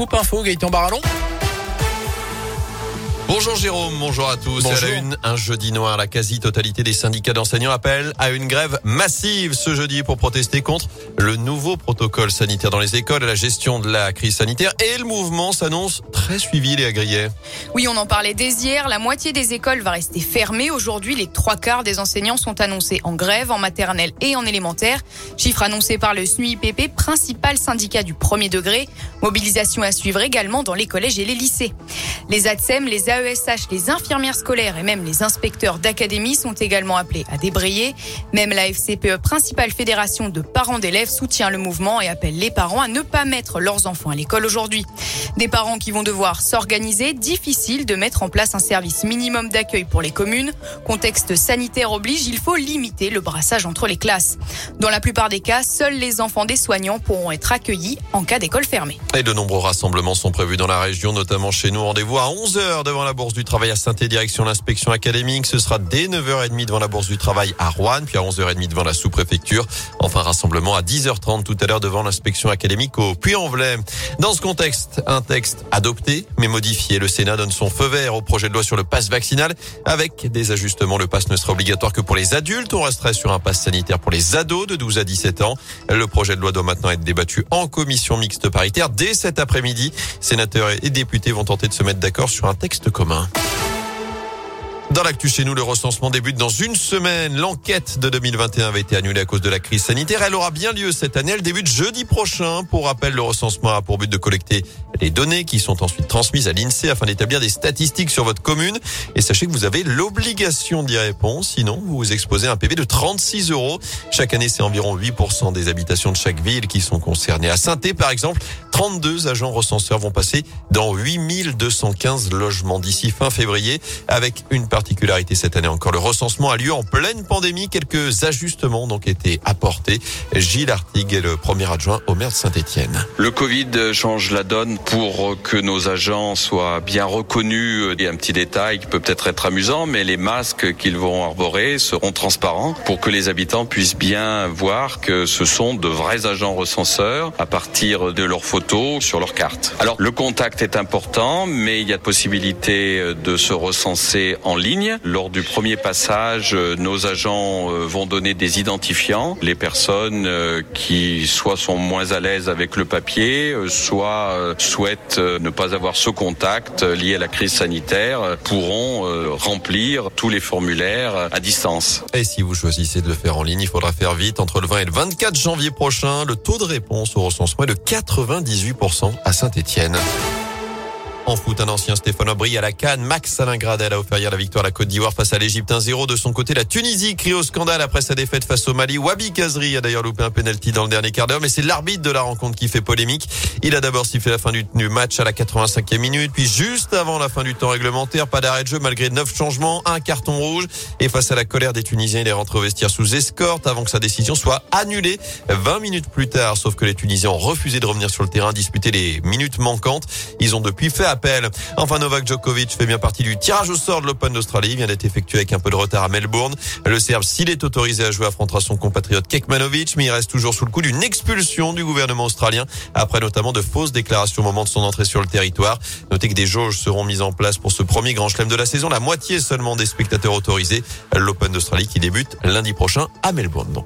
Coupe info, Gaëtan Barallon. Bonjour Jérôme, bonjour à tous. Bonjour. À la une, un jeudi noir, la quasi-totalité des syndicats d'enseignants appellent à une grève massive ce jeudi pour protester contre le nouveau protocole sanitaire dans les écoles, la gestion de la crise sanitaire et le mouvement s'annonce très suivi les agriers. Oui, on en parlait dès hier. La moitié des écoles va rester fermée. Aujourd'hui, les trois quarts des enseignants sont annoncés en grève en maternelle et en élémentaire. Chiffre annoncé par le SNUIPP, principal syndicat du premier degré. Mobilisation à suivre également dans les collèges et les lycées. Les ATSEM, les AESH, les infirmières scolaires et même les inspecteurs d'académie sont également appelés à débrayer. Même la FCPE, principale fédération de parents d'élèves, soutient le mouvement et appelle les parents à ne pas mettre leurs enfants à l'école aujourd'hui. Des parents qui vont devoir s'organiser, difficile de mettre en place un service minimum d'accueil pour les communes. Contexte sanitaire oblige, il faut limiter le brassage entre les classes. Dans la plupart des cas, seuls les enfants des soignants pourront être accueillis en cas d'école fermée. Et de nombreux rassemblements sont prévus dans la région, notamment chez nous. Rendez-vous à 11h devant la Bourse du Travail à saint direction l'inspection académique. Ce sera dès 9h30 devant la Bourse du Travail à Rouen, puis à 11h30 devant la sous-préfecture. Enfin, rassemblement à 10h30 tout à l'heure devant l'inspection académique au Puy-en-Velay. Dans ce contexte, un texte adopté mais modifié. Le Sénat donne son feu vert au projet de loi sur le pass vaccinal avec des ajustements. Le pass ne sera obligatoire que pour les adultes. On resterait sur un pass sanitaire pour les ados de 12 à 17 ans. Le projet de loi doit maintenant être débattu en commission mixte paritaire dès cet après-midi. Sénateurs et députés vont tenter de se mettre d'accord sur un texte commun. Dans l'actu chez nous, le recensement débute dans une semaine. L'enquête de 2021 avait été annulée à cause de la crise sanitaire. Elle aura bien lieu cette année. Elle débute jeudi prochain. Pour rappel, le recensement a pour but de collecter les données qui sont ensuite transmises à l'INSEE afin d'établir des statistiques sur votre commune. Et sachez que vous avez l'obligation d'y répondre. Sinon, vous vous exposez à un PV de 36 euros. Chaque année, c'est environ 8% des habitations de chaque ville qui sont concernées. À saint par exemple, 32 agents recenseurs vont passer dans 8215 logements d'ici fin février avec une particularité cette année encore. Le recensement a lieu en pleine pandémie. Quelques ajustements ont donc été apportés. Gilles Artigue est le premier adjoint au maire de Saint-Etienne. Le Covid change la donne pour que nos agents soient bien reconnus. Il y a un petit détail qui peut peut-être être amusant, mais les masques qu'ils vont arborer seront transparents pour que les habitants puissent bien voir que ce sont de vrais agents recenseurs à partir de leurs photos sur leur carte. Alors le contact est important, mais il y a possibilité de se recenser en ligne. Lors du premier passage, nos agents vont donner des identifiants. Les personnes qui soit sont moins à l'aise avec le papier, soit souhaitent ne pas avoir ce contact lié à la crise sanitaire, pourront remplir tous les formulaires à distance. Et si vous choisissez de le faire en ligne, il faudra faire vite. Entre le 20 et le 24 janvier prochain, le taux de réponse au recensement est de 98% à Saint-Etienne. En foot, un ancien Stéphane Aubry à la Cannes. Max Alain Gradel a offert hier la victoire à la Côte d'Ivoire face à l'Égypte 1-0. De son côté, la Tunisie crie au scandale après sa défaite face au Mali. Wabi Kazri a d'ailleurs loupé un penalty dans le dernier quart d'heure, mais c'est l'arbitre de la rencontre qui fait polémique. Il a d'abord sifflé la fin du match à la 85e minute, puis juste avant la fin du temps réglementaire, pas d'arrêt de jeu malgré neuf changements, un carton rouge. Et face à la colère des Tunisiens, il est rentré au vestiaire sous escorte avant que sa décision soit annulée 20 minutes plus tard. Sauf que les Tunisiens ont refusé de revenir sur le terrain, disputer les minutes manquantes. Ils ont depuis fait appel. Enfin, Novak Djokovic fait bien partie du tirage au sort de l'Open d'Australie. Il vient d'être effectué avec un peu de retard à Melbourne. Le Serbe, s'il est autorisé à jouer, affrontera son compatriote Kekmanovic, mais il reste toujours sous le coup d'une expulsion du gouvernement australien après notamment de fausses déclarations au moment de son entrée sur le territoire. Notez que des jauges seront mises en place pour ce premier grand chelem de la saison. La moitié seulement des spectateurs autorisés. L'Open d'Australie qui débute lundi prochain à Melbourne.